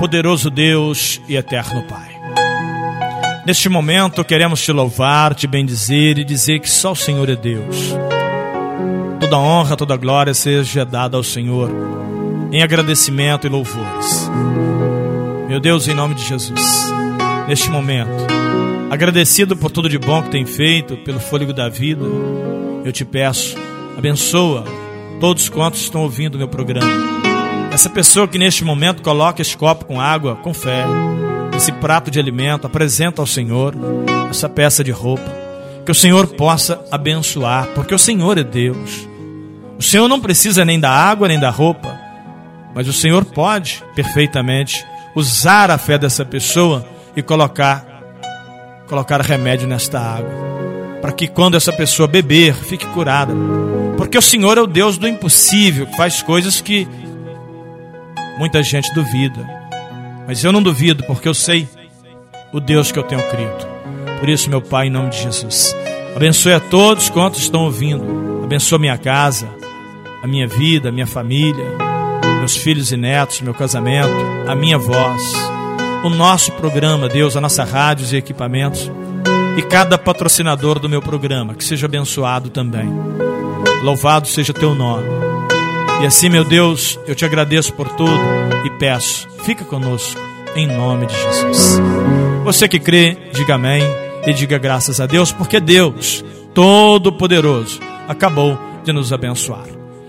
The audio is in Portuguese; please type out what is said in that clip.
poderoso Deus e eterno Pai. Neste momento queremos te louvar, te bendizer e dizer que só o Senhor é Deus. Toda honra, toda glória seja dada ao Senhor em agradecimento e louvores. Meu Deus, em nome de Jesus, neste momento, agradecido por tudo de bom que tem feito, pelo fôlego da vida, eu te peço, abençoa todos quantos estão ouvindo o meu programa. Essa pessoa que neste momento coloca esse copo com água, com fé, esse prato de alimento, apresenta ao Senhor essa peça de roupa, que o Senhor possa abençoar, porque o Senhor é Deus. O Senhor não precisa nem da água nem da roupa, mas o Senhor pode perfeitamente usar a fé dessa pessoa e colocar colocar remédio nesta água, para que quando essa pessoa beber, fique curada. Porque o Senhor é o Deus do impossível, que faz coisas que muita gente duvida. Mas eu não duvido, porque eu sei o Deus que eu tenho crido. Por isso, meu Pai, em nome de Jesus, abençoe a todos quantos estão ouvindo. Abençoe minha casa, a minha vida, a minha família, meus filhos e netos, meu casamento, a minha voz o nosso programa, Deus, a nossa rádios e equipamentos e cada patrocinador do meu programa, que seja abençoado também. Louvado seja teu nome. E assim, meu Deus, eu te agradeço por tudo e peço, fica conosco, em nome de Jesus. Você que crê, diga amém e diga graças a Deus, porque Deus, Todo-Poderoso, acabou de nos abençoar.